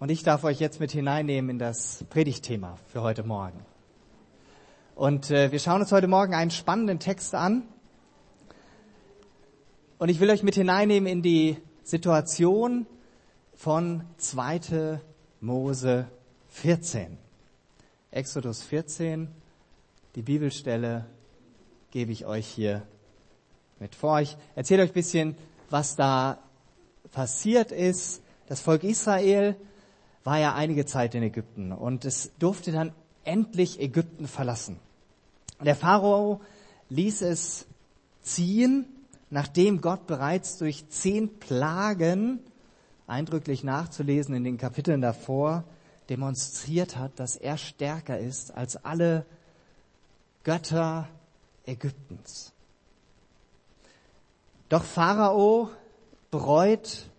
Und ich darf euch jetzt mit hineinnehmen in das Predigtthema für heute Morgen. Und äh, wir schauen uns heute Morgen einen spannenden Text an. Und ich will euch mit hineinnehmen in die Situation von 2. Mose 14. Exodus 14, die Bibelstelle gebe ich euch hier mit vor. Ich erzähle euch ein bisschen, was da passiert ist. Das Volk Israel war ja einige Zeit in Ägypten und es durfte dann endlich Ägypten verlassen. Der Pharao ließ es ziehen, nachdem Gott bereits durch zehn Plagen, eindrücklich nachzulesen in den Kapiteln davor, demonstriert hat, dass er stärker ist als alle Götter Ägyptens. Doch Pharao bereut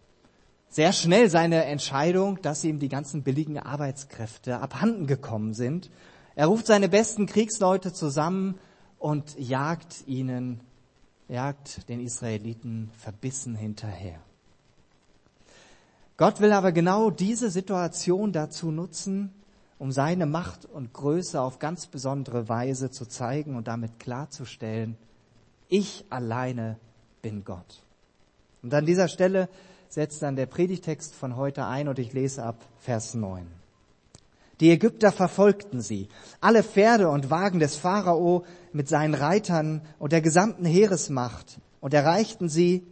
sehr schnell seine Entscheidung, dass ihm die ganzen billigen Arbeitskräfte abhanden gekommen sind. Er ruft seine besten Kriegsleute zusammen und jagt ihnen, jagt den Israeliten verbissen hinterher. Gott will aber genau diese Situation dazu nutzen, um seine Macht und Größe auf ganz besondere Weise zu zeigen und damit klarzustellen, ich alleine bin Gott. Und an dieser Stelle setzt dann der Predigtext von heute ein und ich lese ab Vers 9. Die Ägypter verfolgten sie, alle Pferde und Wagen des Pharao mit seinen Reitern und der gesamten Heeresmacht und erreichten sie,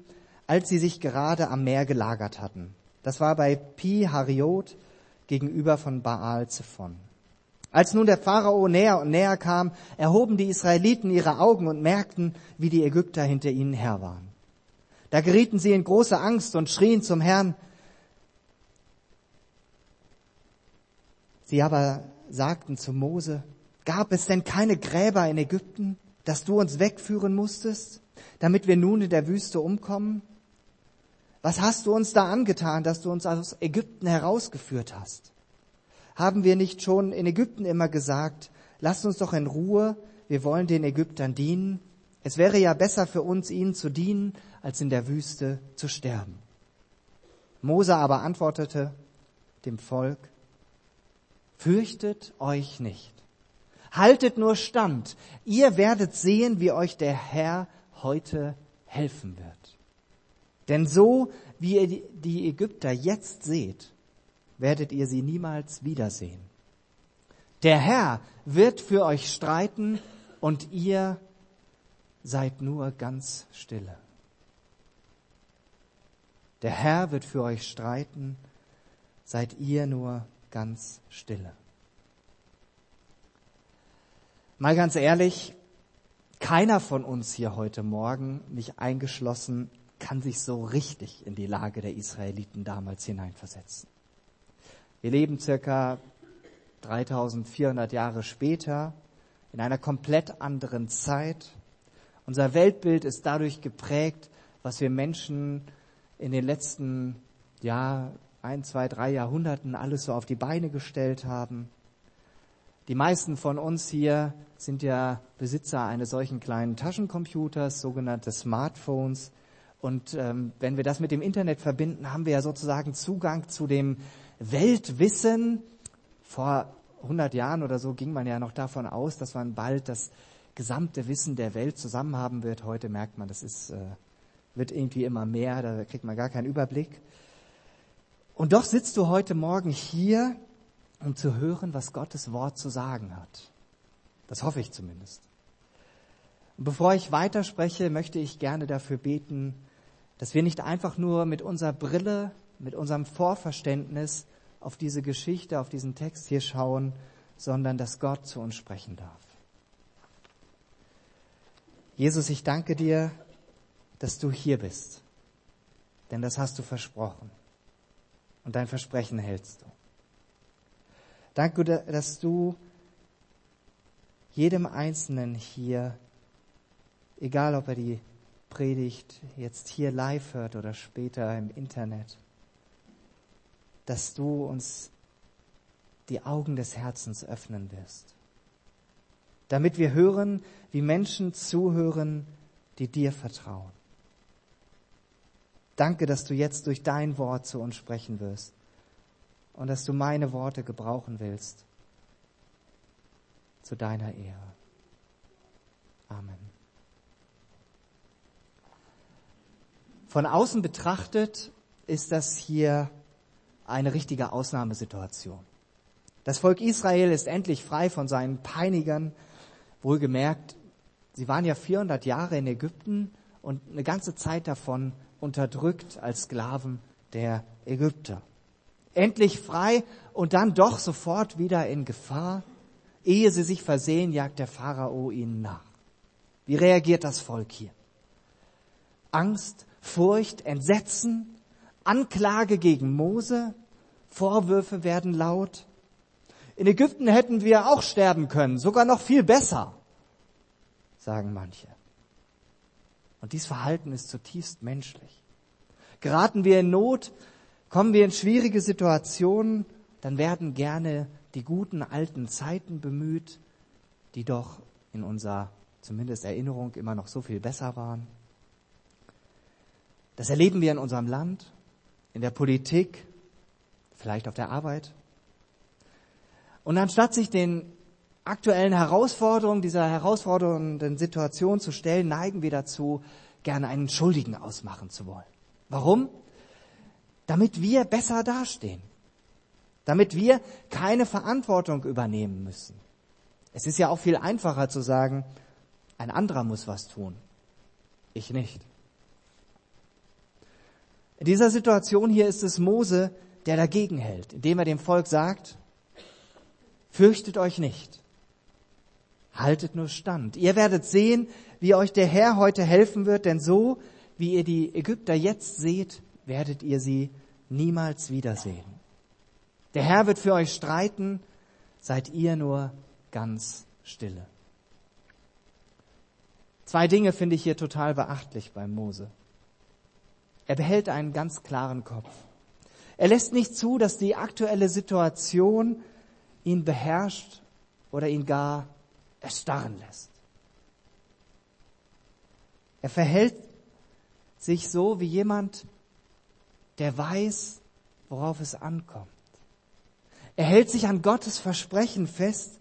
als sie sich gerade am Meer gelagert hatten. Das war bei Pi Hariot gegenüber von Baal Zephon. Als nun der Pharao näher und näher kam, erhoben die Israeliten ihre Augen und merkten, wie die Ägypter hinter ihnen her waren. Da gerieten sie in große Angst und schrien zum Herrn. Sie aber sagten zu Mose, gab es denn keine Gräber in Ägypten, dass du uns wegführen musstest, damit wir nun in der Wüste umkommen? Was hast du uns da angetan, dass du uns aus Ägypten herausgeführt hast? Haben wir nicht schon in Ägypten immer gesagt, lasst uns doch in Ruhe, wir wollen den Ägyptern dienen? Es wäre ja besser für uns, ihnen zu dienen, als in der Wüste zu sterben. Mose aber antwortete dem Volk, fürchtet euch nicht. Haltet nur stand. Ihr werdet sehen, wie euch der Herr heute helfen wird. Denn so wie ihr die Ägypter jetzt seht, werdet ihr sie niemals wiedersehen. Der Herr wird für euch streiten und ihr seid nur ganz stille. Der Herr wird für euch streiten, seid ihr nur ganz stille. Mal ganz ehrlich, keiner von uns hier heute Morgen, mich eingeschlossen, kann sich so richtig in die Lage der Israeliten damals hineinversetzen. Wir leben circa 3400 Jahre später in einer komplett anderen Zeit. Unser Weltbild ist dadurch geprägt, was wir Menschen in den letzten, ja, ein, zwei, drei Jahrhunderten alles so auf die Beine gestellt haben. Die meisten von uns hier sind ja Besitzer eines solchen kleinen Taschencomputers, sogenannte Smartphones. Und ähm, wenn wir das mit dem Internet verbinden, haben wir ja sozusagen Zugang zu dem Weltwissen. Vor 100 Jahren oder so ging man ja noch davon aus, dass man bald das gesamte Wissen der Welt zusammen haben wird. Heute merkt man, das ist, äh, wird irgendwie immer mehr, da kriegt man gar keinen Überblick. Und doch sitzt du heute Morgen hier, um zu hören, was Gottes Wort zu sagen hat. Das hoffe ich zumindest. Und bevor ich weiterspreche, möchte ich gerne dafür beten, dass wir nicht einfach nur mit unserer Brille, mit unserem Vorverständnis auf diese Geschichte, auf diesen Text hier schauen, sondern dass Gott zu uns sprechen darf. Jesus, ich danke dir, dass du hier bist, denn das hast du versprochen und dein Versprechen hältst du. Danke, dass du jedem Einzelnen hier, egal ob er die Predigt jetzt hier live hört oder später im Internet, dass du uns die Augen des Herzens öffnen wirst, damit wir hören, wie Menschen zuhören, die dir vertrauen. Danke, dass du jetzt durch dein Wort zu uns sprechen wirst und dass du meine Worte gebrauchen willst zu deiner Ehre. Amen. Von außen betrachtet ist das hier eine richtige Ausnahmesituation. Das Volk Israel ist endlich frei von seinen Peinigern. Wohlgemerkt, sie waren ja 400 Jahre in Ägypten und eine ganze Zeit davon unterdrückt als Sklaven der Ägypter. Endlich frei und dann doch sofort wieder in Gefahr. Ehe sie sich versehen, jagt der Pharao ihnen nach. Wie reagiert das Volk hier? Angst, Furcht, Entsetzen, Anklage gegen Mose, Vorwürfe werden laut. In Ägypten hätten wir auch sterben können, sogar noch viel besser, sagen manche. Und dies Verhalten ist zutiefst menschlich. Geraten wir in Not, kommen wir in schwierige Situationen, dann werden gerne die guten alten Zeiten bemüht, die doch in unserer zumindest Erinnerung immer noch so viel besser waren. Das erleben wir in unserem Land, in der Politik, vielleicht auf der Arbeit. Und anstatt sich den aktuellen Herausforderungen, dieser herausfordernden Situation zu stellen, neigen wir dazu, gerne einen Schuldigen ausmachen zu wollen. Warum? Damit wir besser dastehen. Damit wir keine Verantwortung übernehmen müssen. Es ist ja auch viel einfacher zu sagen, ein anderer muss was tun. Ich nicht. In dieser Situation hier ist es Mose, der dagegen hält, indem er dem Volk sagt, fürchtet euch nicht, haltet nur stand. Ihr werdet sehen, wie euch der Herr heute helfen wird, denn so wie ihr die Ägypter jetzt seht, werdet ihr sie niemals wiedersehen. Der Herr wird für euch streiten, seid ihr nur ganz stille. Zwei Dinge finde ich hier total beachtlich bei Mose. Er behält einen ganz klaren Kopf. Er lässt nicht zu, dass die aktuelle Situation ihn beherrscht oder ihn gar erstarren lässt. Er verhält sich so wie jemand, der weiß, worauf es ankommt. Er hält sich an Gottes Versprechen fest,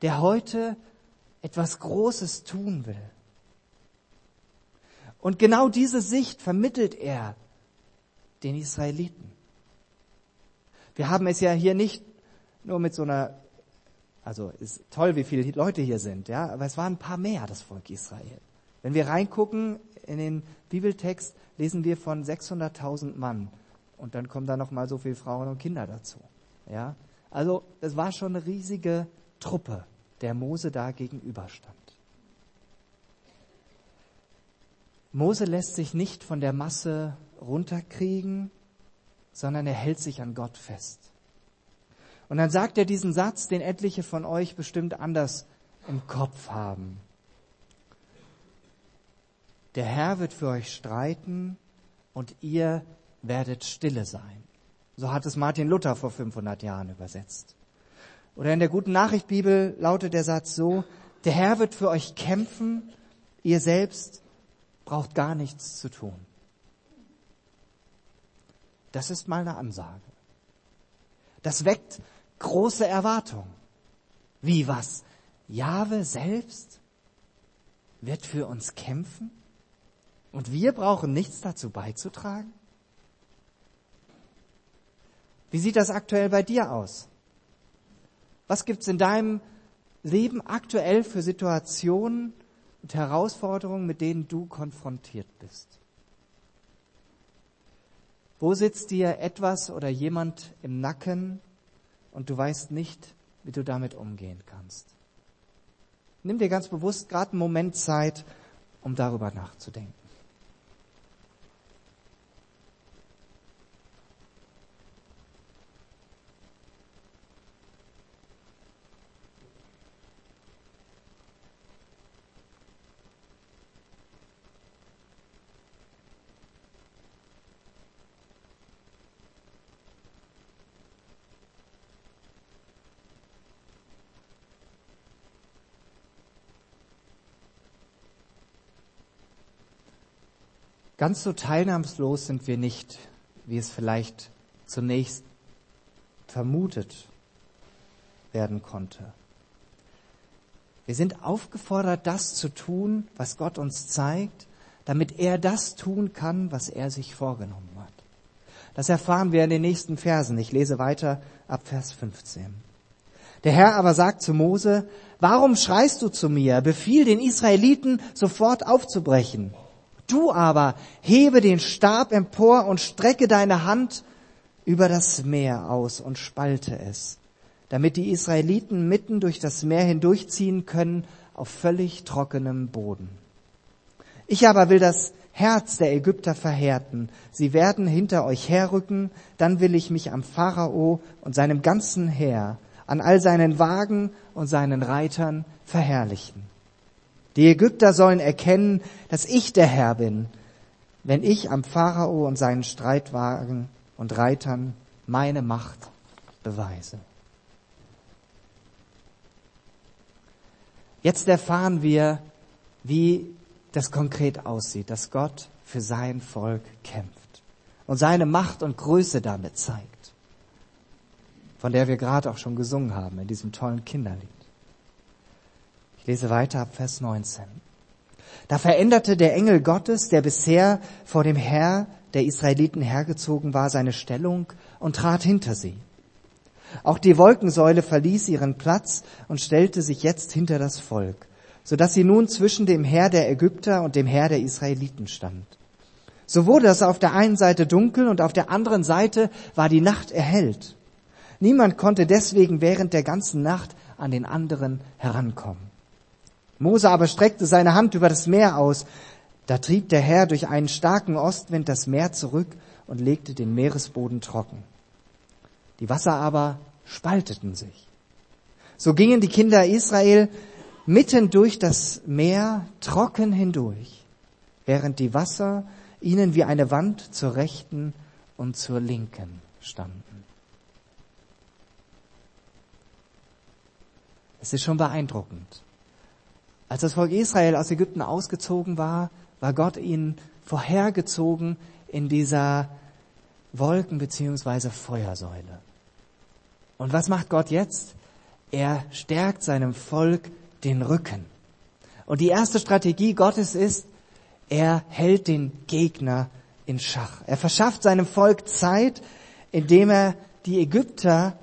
der heute etwas Großes tun will. Und genau diese Sicht vermittelt er den Israeliten. Wir haben es ja hier nicht nur mit so einer, also ist toll, wie viele Leute hier sind, ja, aber es waren ein paar mehr, das Volk Israel. Wenn wir reingucken in den Bibeltext, lesen wir von 600.000 Mann. Und dann kommen da noch mal so viele Frauen und Kinder dazu. Ja? Also, es war schon eine riesige Truppe, der Mose da gegenüberstand. Mose lässt sich nicht von der Masse runterkriegen, sondern er hält sich an Gott fest. Und dann sagt er diesen Satz, den etliche von euch bestimmt anders im Kopf haben. Der Herr wird für euch streiten und ihr werdet stille sein. So hat es Martin Luther vor 500 Jahren übersetzt. Oder in der guten Nachricht Bibel lautet der Satz so, der Herr wird für euch kämpfen, ihr selbst braucht gar nichts zu tun. Das ist mal eine Ansage. Das weckt große Erwartungen. Wie was? Jahwe selbst wird für uns kämpfen? Und wir brauchen nichts dazu beizutragen? Wie sieht das aktuell bei dir aus? Was gibt's in deinem Leben aktuell für Situationen und Herausforderungen, mit denen du konfrontiert bist? Wo sitzt dir etwas oder jemand im Nacken und du weißt nicht, wie du damit umgehen kannst? Nimm dir ganz bewusst gerade einen Moment Zeit, um darüber nachzudenken. Ganz so teilnahmslos sind wir nicht, wie es vielleicht zunächst vermutet werden konnte. Wir sind aufgefordert, das zu tun, was Gott uns zeigt, damit er das tun kann, was er sich vorgenommen hat. Das erfahren wir in den nächsten Versen. Ich lese weiter ab Vers 15. Der Herr aber sagt zu Mose, warum schreist du zu mir? Befiehl den Israeliten, sofort aufzubrechen. Du aber hebe den Stab empor und strecke deine Hand über das Meer aus und spalte es, damit die Israeliten mitten durch das Meer hindurchziehen können auf völlig trockenem Boden. Ich aber will das Herz der Ägypter verhärten. Sie werden hinter euch herrücken, dann will ich mich am Pharao und seinem ganzen Heer, an all seinen Wagen und seinen Reitern verherrlichen. Die Ägypter sollen erkennen, dass ich der Herr bin, wenn ich am Pharao und seinen Streitwagen und Reitern meine Macht beweise. Jetzt erfahren wir, wie das konkret aussieht, dass Gott für sein Volk kämpft und seine Macht und Größe damit zeigt, von der wir gerade auch schon gesungen haben in diesem tollen Kinderlied. Ich lese weiter ab Vers 19. Da veränderte der Engel Gottes, der bisher vor dem Herr der Israeliten hergezogen war, seine Stellung und trat hinter sie. Auch die Wolkensäule verließ ihren Platz und stellte sich jetzt hinter das Volk, so dass sie nun zwischen dem Heer der Ägypter und dem Heer der Israeliten stand. So wurde es auf der einen Seite dunkel und auf der anderen Seite war die Nacht erhellt. Niemand konnte deswegen während der ganzen Nacht an den anderen herankommen. Mose aber streckte seine Hand über das Meer aus. Da trieb der Herr durch einen starken Ostwind das Meer zurück und legte den Meeresboden trocken. Die Wasser aber spalteten sich. So gingen die Kinder Israel mitten durch das Meer trocken hindurch, während die Wasser ihnen wie eine Wand zur rechten und zur linken standen. Es ist schon beeindruckend. Als das Volk Israel aus Ägypten ausgezogen war, war Gott ihnen vorhergezogen in dieser Wolken- beziehungsweise Feuersäule. Und was macht Gott jetzt? Er stärkt seinem Volk den Rücken. Und die erste Strategie Gottes ist, er hält den Gegner in Schach. Er verschafft seinem Volk Zeit, indem er die Ägypter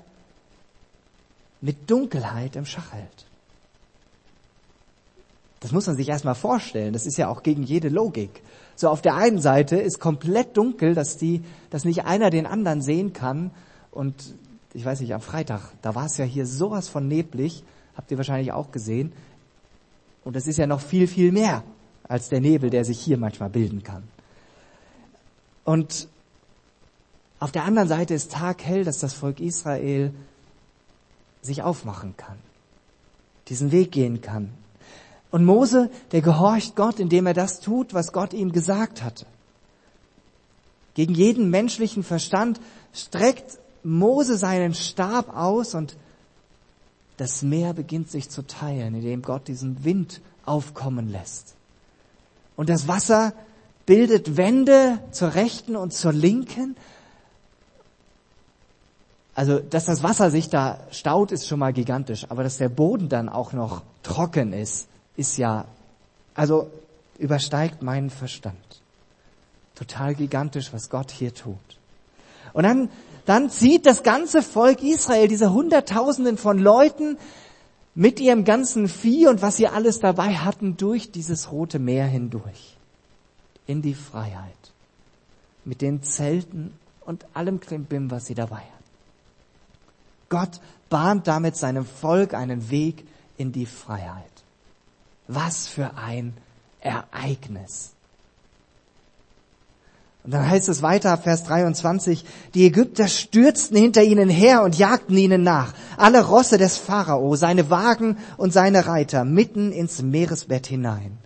mit Dunkelheit im Schach hält. Das muss man sich erstmal vorstellen. Das ist ja auch gegen jede Logik. So auf der einen Seite ist komplett dunkel, dass die, dass nicht einer den anderen sehen kann. Und ich weiß nicht, am Freitag, da war es ja hier sowas von neblig, habt ihr wahrscheinlich auch gesehen. Und das ist ja noch viel, viel mehr als der Nebel, der sich hier manchmal bilden kann. Und auf der anderen Seite ist taghell, dass das Volk Israel sich aufmachen kann, diesen Weg gehen kann, und Mose, der gehorcht Gott, indem er das tut, was Gott ihm gesagt hatte. Gegen jeden menschlichen Verstand streckt Mose seinen Stab aus und das Meer beginnt sich zu teilen, indem Gott diesen Wind aufkommen lässt. Und das Wasser bildet Wände zur rechten und zur linken. Also, dass das Wasser sich da staut, ist schon mal gigantisch, aber dass der Boden dann auch noch trocken ist, ist ja, also übersteigt meinen Verstand. Total gigantisch, was Gott hier tut. Und dann, dann zieht das ganze Volk Israel, diese Hunderttausenden von Leuten, mit ihrem ganzen Vieh und was sie alles dabei hatten, durch dieses rote Meer hindurch. In die Freiheit. Mit den Zelten und allem Klimbim, was sie dabei hatten. Gott bahnt damit seinem Volk einen Weg in die Freiheit. Was für ein Ereignis. Und dann heißt es weiter, Vers 23, die Ägypter stürzten hinter ihnen her und jagten ihnen nach, alle Rosse des Pharao, seine Wagen und seine Reiter, mitten ins Meeresbett hinein.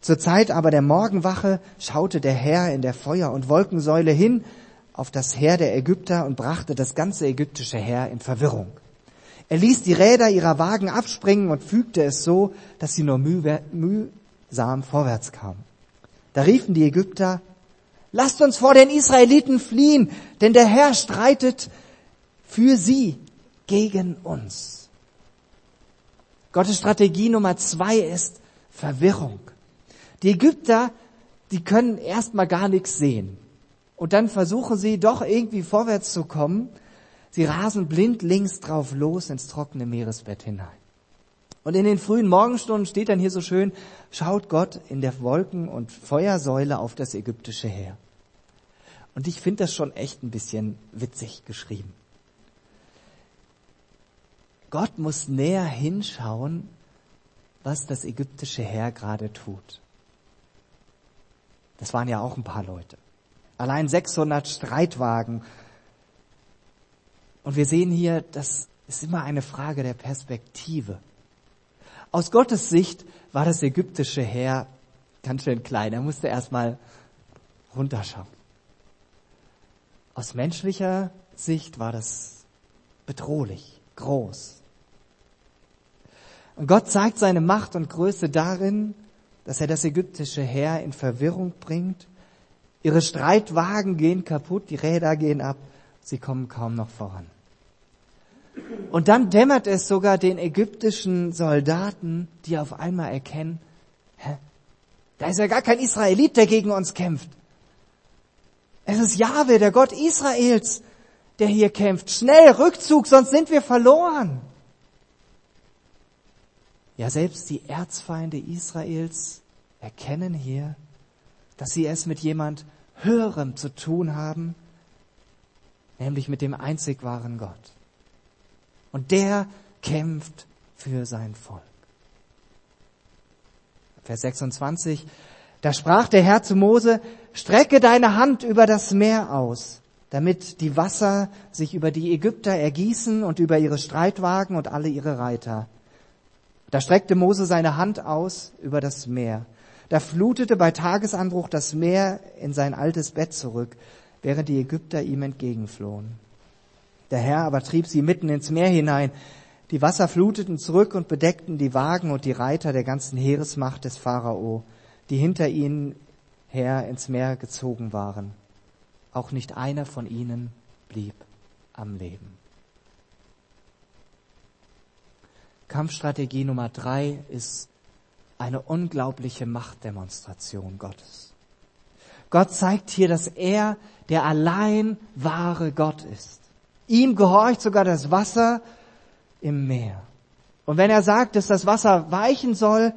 Zur Zeit aber der Morgenwache schaute der Herr in der Feuer- und Wolkensäule hin auf das Heer der Ägypter und brachte das ganze ägyptische Heer in Verwirrung. Er ließ die Räder ihrer Wagen abspringen und fügte es so, dass sie nur mühsam vorwärts kamen. Da riefen die Ägypter, lasst uns vor den Israeliten fliehen, denn der Herr streitet für sie gegen uns. Gottes Strategie Nummer zwei ist Verwirrung. Die Ägypter, die können erstmal gar nichts sehen. Und dann versuchen sie doch irgendwie vorwärts zu kommen. Sie rasen blind links drauf los ins trockene Meeresbett hinein. Und in den frühen Morgenstunden steht dann hier so schön, schaut Gott in der Wolken- und Feuersäule auf das ägyptische Heer. Und ich finde das schon echt ein bisschen witzig geschrieben. Gott muss näher hinschauen, was das ägyptische Heer gerade tut. Das waren ja auch ein paar Leute. Allein 600 Streitwagen. Und wir sehen hier, das ist immer eine Frage der Perspektive. Aus Gottes Sicht war das ägyptische Heer ganz schön klein. Er musste erstmal runterschauen. Aus menschlicher Sicht war das bedrohlich, groß. Und Gott zeigt seine Macht und Größe darin, dass er das ägyptische Heer in Verwirrung bringt. Ihre Streitwagen gehen kaputt, die Räder gehen ab, sie kommen kaum noch voran. Und dann dämmert es sogar den ägyptischen Soldaten, die auf einmal erkennen, hä, da ist ja gar kein Israelit, der gegen uns kämpft. Es ist Jahwe, der Gott Israels, der hier kämpft. Schnell, Rückzug, sonst sind wir verloren. Ja, selbst die Erzfeinde Israels erkennen hier, dass sie es mit jemand Höherem zu tun haben, nämlich mit dem einzig wahren Gott. Und der kämpft für sein Volk. Vers 26. Da sprach der Herr zu Mose, strecke deine Hand über das Meer aus, damit die Wasser sich über die Ägypter ergießen und über ihre Streitwagen und alle ihre Reiter. Da streckte Mose seine Hand aus über das Meer. Da flutete bei Tagesanbruch das Meer in sein altes Bett zurück, während die Ägypter ihm entgegenflohen. Der Herr aber trieb sie mitten ins Meer hinein. Die Wasser fluteten zurück und bedeckten die Wagen und die Reiter der ganzen Heeresmacht des Pharao, die hinter ihnen her ins Meer gezogen waren. Auch nicht einer von ihnen blieb am Leben. Kampfstrategie Nummer drei ist eine unglaubliche Machtdemonstration Gottes. Gott zeigt hier, dass er der allein wahre Gott ist. Ihm gehorcht sogar das Wasser im Meer. Und wenn er sagt, dass das Wasser weichen soll,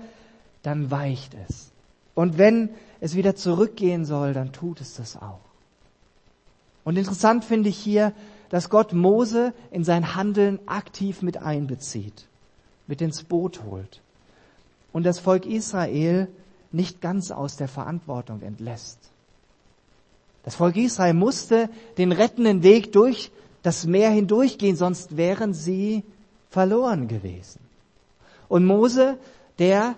dann weicht es. Und wenn es wieder zurückgehen soll, dann tut es das auch. Und interessant finde ich hier, dass Gott Mose in sein Handeln aktiv mit einbezieht mit ins Boot holt und das Volk Israel nicht ganz aus der Verantwortung entlässt. Das Volk Israel musste den rettenden Weg durch das Meer hindurchgehen, sonst wären sie verloren gewesen. Und Mose, der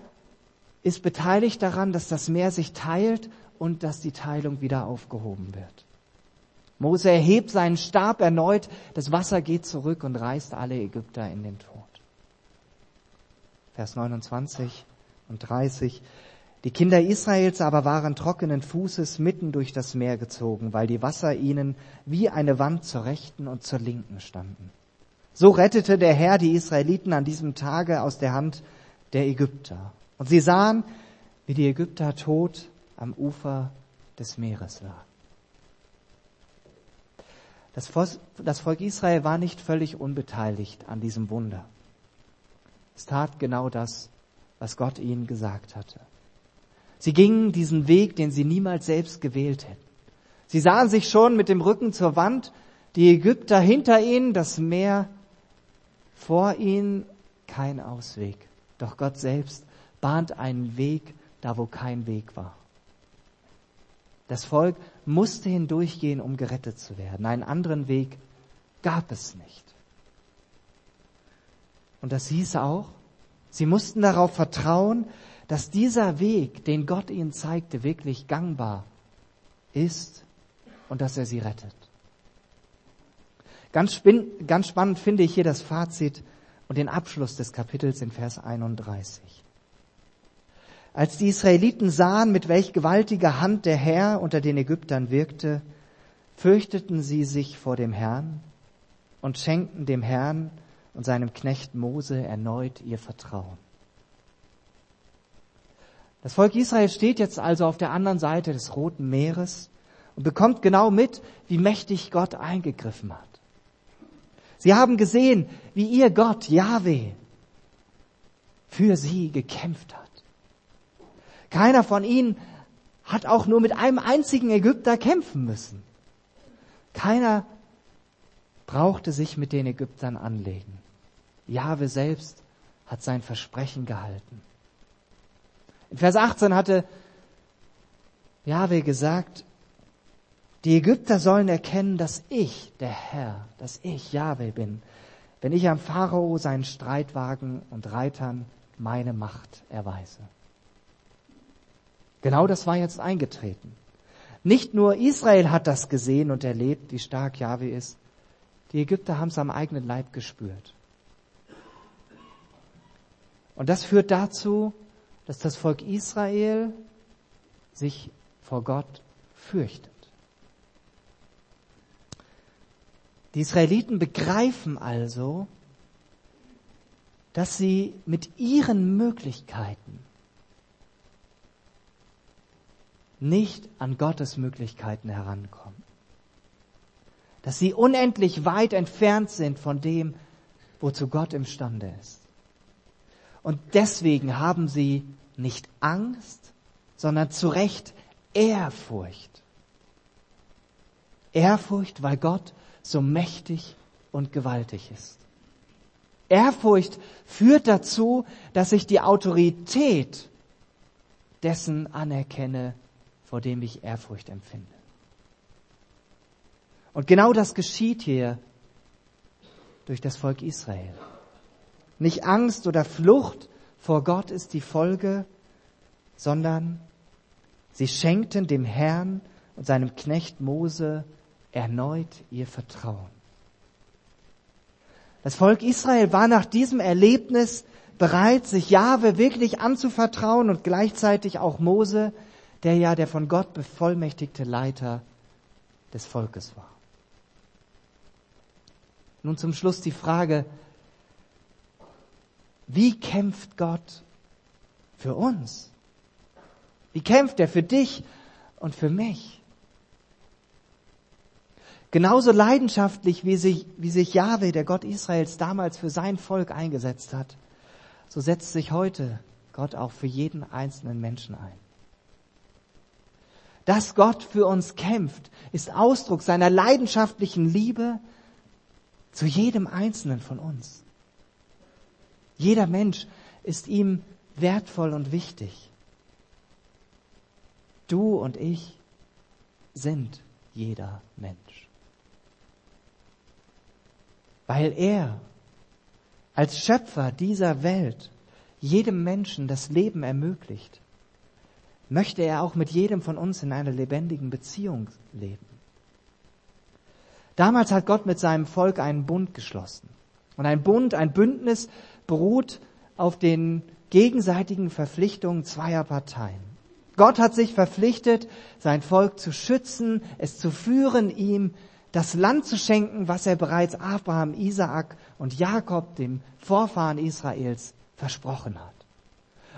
ist beteiligt daran, dass das Meer sich teilt und dass die Teilung wieder aufgehoben wird. Mose erhebt seinen Stab erneut, das Wasser geht zurück und reißt alle Ägypter in den Tod. Vers 29 und 30. Die Kinder Israels aber waren trockenen Fußes mitten durch das Meer gezogen, weil die Wasser ihnen wie eine Wand zur rechten und zur linken standen. So rettete der Herr die Israeliten an diesem Tage aus der Hand der Ägypter. Und sie sahen, wie die Ägypter tot am Ufer des Meeres lagen. Das Volk Israel war nicht völlig unbeteiligt an diesem Wunder. Es tat genau das, was Gott ihnen gesagt hatte. Sie gingen diesen Weg, den sie niemals selbst gewählt hätten. Sie sahen sich schon mit dem Rücken zur Wand, die Ägypter hinter ihnen, das Meer vor ihnen, kein Ausweg. Doch Gott selbst bahnt einen Weg da, wo kein Weg war. Das Volk musste hindurchgehen, um gerettet zu werden. Einen anderen Weg gab es nicht. Und das hieß auch, sie mussten darauf vertrauen, dass dieser Weg, den Gott ihnen zeigte, wirklich gangbar ist und dass er sie rettet. Ganz, ganz spannend finde ich hier das Fazit und den Abschluss des Kapitels in Vers 31. Als die Israeliten sahen, mit welch gewaltiger Hand der Herr unter den Ägyptern wirkte, fürchteten sie sich vor dem Herrn und schenkten dem Herrn und seinem Knecht Mose erneut ihr Vertrauen. Das Volk Israel steht jetzt also auf der anderen Seite des Roten Meeres und bekommt genau mit, wie mächtig Gott eingegriffen hat. Sie haben gesehen, wie ihr Gott, Yahweh, für sie gekämpft hat. Keiner von ihnen hat auch nur mit einem einzigen Ägypter kämpfen müssen. Keiner brauchte sich mit den Ägyptern anlegen. Jahwe selbst hat sein Versprechen gehalten. In Vers 18 hatte Jahwe gesagt, die Ägypter sollen erkennen, dass ich, der Herr, dass ich Jahwe bin, wenn ich am Pharao seinen Streitwagen und Reitern meine Macht erweise. Genau das war jetzt eingetreten. Nicht nur Israel hat das gesehen und erlebt, wie stark Jahwe ist. Die Ägypter haben es am eigenen Leib gespürt. Und das führt dazu, dass das Volk Israel sich vor Gott fürchtet. Die Israeliten begreifen also, dass sie mit ihren Möglichkeiten nicht an Gottes Möglichkeiten herankommen. Dass sie unendlich weit entfernt sind von dem, wozu Gott imstande ist. Und deswegen haben sie nicht Angst, sondern zu Recht Ehrfurcht. Ehrfurcht, weil Gott so mächtig und gewaltig ist. Ehrfurcht führt dazu, dass ich die Autorität dessen anerkenne, vor dem ich Ehrfurcht empfinde. Und genau das geschieht hier durch das Volk Israel. Nicht Angst oder Flucht vor Gott ist die Folge, sondern sie schenkten dem Herrn und seinem Knecht Mose erneut ihr Vertrauen. Das Volk Israel war nach diesem Erlebnis bereit, sich Jahwe wirklich anzuvertrauen und gleichzeitig auch Mose, der ja der von Gott bevollmächtigte Leiter des Volkes war. Nun zum Schluss die Frage, wie kämpft Gott für uns? Wie kämpft er für dich und für mich? Genauso leidenschaftlich, wie sich, wie sich Jahwe, der Gott Israels, damals für sein Volk eingesetzt hat, so setzt sich heute Gott auch für jeden einzelnen Menschen ein. Dass Gott für uns kämpft, ist Ausdruck seiner leidenschaftlichen Liebe zu jedem Einzelnen von uns. Jeder Mensch ist ihm wertvoll und wichtig. Du und ich sind jeder Mensch. Weil er als Schöpfer dieser Welt jedem Menschen das Leben ermöglicht, möchte er auch mit jedem von uns in einer lebendigen Beziehung leben. Damals hat Gott mit seinem Volk einen Bund geschlossen. Und ein Bund, ein Bündnis beruht auf den gegenseitigen Verpflichtungen zweier Parteien. Gott hat sich verpflichtet, sein Volk zu schützen, es zu führen, ihm das Land zu schenken, was er bereits Abraham, Isaak und Jakob, dem Vorfahren Israels, versprochen hat.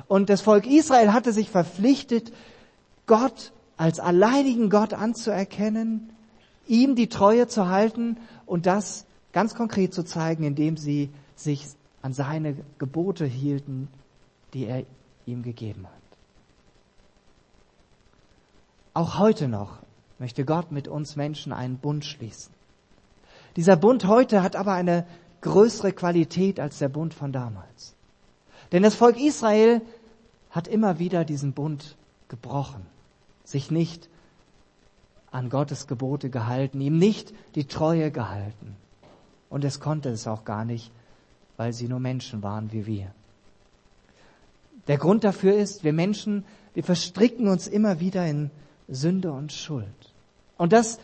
Und das Volk Israel hatte sich verpflichtet, Gott als alleinigen Gott anzuerkennen, ihm die Treue zu halten und das ganz konkret zu zeigen, indem sie sich an seine Gebote hielten, die er ihm gegeben hat. Auch heute noch möchte Gott mit uns Menschen einen Bund schließen. Dieser Bund heute hat aber eine größere Qualität als der Bund von damals. Denn das Volk Israel hat immer wieder diesen Bund gebrochen, sich nicht an Gottes Gebote gehalten, ihm nicht die Treue gehalten. Und es konnte es auch gar nicht, weil sie nur Menschen waren wie wir. Der Grund dafür ist, wir Menschen, wir verstricken uns immer wieder in Sünde und Schuld. Und das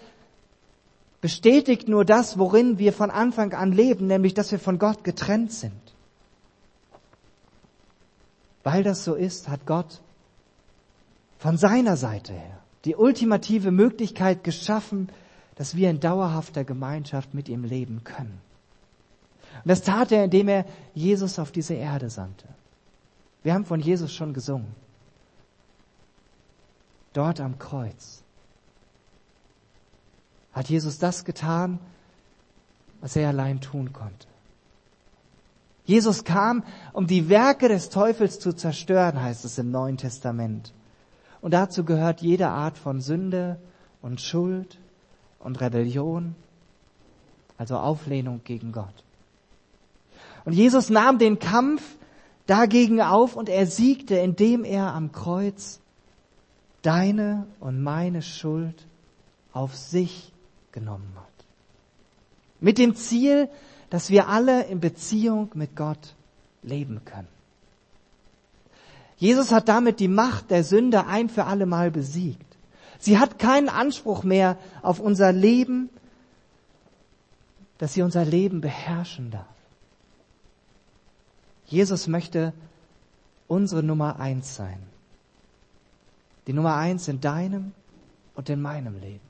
bestätigt nur das, worin wir von Anfang an leben, nämlich dass wir von Gott getrennt sind. Weil das so ist, hat Gott von seiner Seite her die ultimative Möglichkeit geschaffen, dass wir in dauerhafter Gemeinschaft mit ihm leben können. Und das tat er, indem er Jesus auf diese Erde sandte. Wir haben von Jesus schon gesungen. Dort am Kreuz hat Jesus das getan, was er allein tun konnte. Jesus kam, um die Werke des Teufels zu zerstören, heißt es im Neuen Testament. Und dazu gehört jede Art von Sünde und Schuld und Rebellion, also Auflehnung gegen Gott. Und Jesus nahm den Kampf dagegen auf und er siegte, indem er am Kreuz deine und meine Schuld auf sich genommen hat. Mit dem Ziel, dass wir alle in Beziehung mit Gott leben können. Jesus hat damit die Macht der Sünde ein für alle Mal besiegt. Sie hat keinen Anspruch mehr auf unser Leben, dass sie unser Leben beherrschen darf. Jesus möchte unsere Nummer eins sein. Die Nummer eins in deinem und in meinem Leben.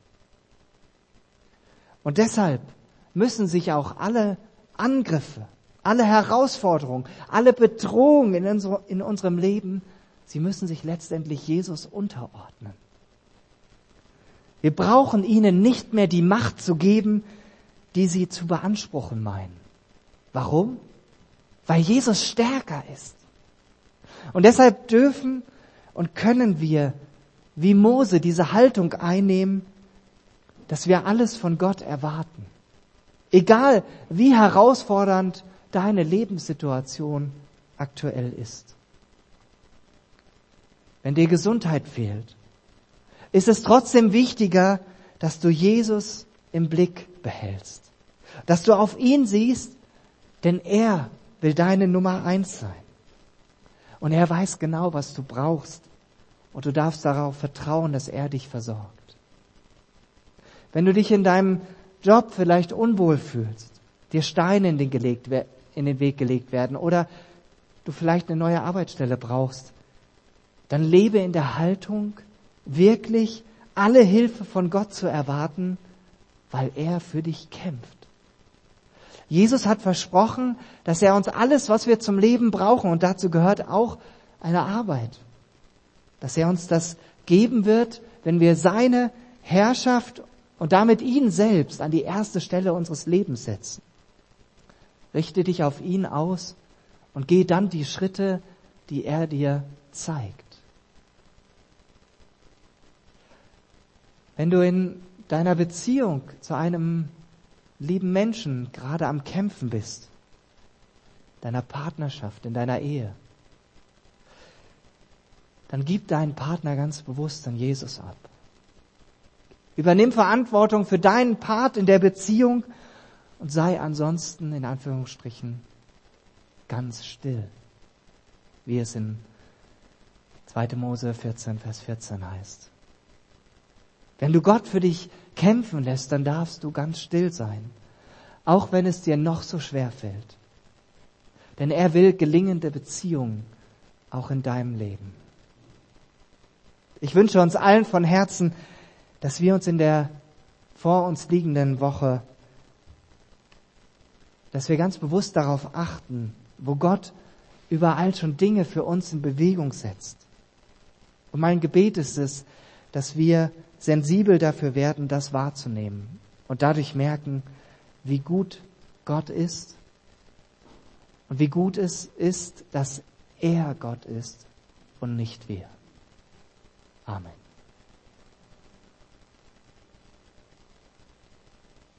Und deshalb müssen sich auch alle Angriffe, alle Herausforderungen, alle Bedrohungen in, unser, in unserem Leben, sie müssen sich letztendlich Jesus unterordnen. Wir brauchen ihnen nicht mehr die Macht zu geben, die sie zu beanspruchen meinen. Warum? Weil Jesus stärker ist. Und deshalb dürfen und können wir wie Mose diese Haltung einnehmen, dass wir alles von Gott erwarten. Egal wie herausfordernd deine Lebenssituation aktuell ist. Wenn dir Gesundheit fehlt, ist es trotzdem wichtiger, dass du Jesus im Blick behältst. Dass du auf ihn siehst, denn er will deine Nummer eins sein. Und er weiß genau, was du brauchst. Und du darfst darauf vertrauen, dass er dich versorgt. Wenn du dich in deinem Job vielleicht unwohl fühlst, dir Steine in den, gelegt, in den Weg gelegt werden oder du vielleicht eine neue Arbeitsstelle brauchst, dann lebe in der Haltung, wirklich alle Hilfe von Gott zu erwarten, weil er für dich kämpft. Jesus hat versprochen, dass er uns alles, was wir zum Leben brauchen, und dazu gehört auch eine Arbeit, dass er uns das geben wird, wenn wir seine Herrschaft und damit ihn selbst an die erste Stelle unseres Lebens setzen. Richte dich auf ihn aus und geh dann die Schritte, die er dir zeigt. Wenn du in deiner Beziehung zu einem lieben Menschen gerade am Kämpfen bist, deiner Partnerschaft, in deiner Ehe, dann gib deinen Partner ganz bewusst an Jesus ab. Übernimm Verantwortung für deinen Part in der Beziehung und sei ansonsten in Anführungsstrichen ganz still, wie es in 2. Mose 14, Vers 14 heißt. Wenn du Gott für dich kämpfen lässt, dann darfst du ganz still sein, auch wenn es dir noch so schwer fällt. Denn er will gelingende Beziehungen auch in deinem Leben. Ich wünsche uns allen von Herzen, dass wir uns in der vor uns liegenden Woche, dass wir ganz bewusst darauf achten, wo Gott überall schon Dinge für uns in Bewegung setzt. Und mein Gebet ist es, dass wir sensibel dafür werden, das wahrzunehmen und dadurch merken, wie gut Gott ist und wie gut es ist, dass er Gott ist und nicht wir. Amen.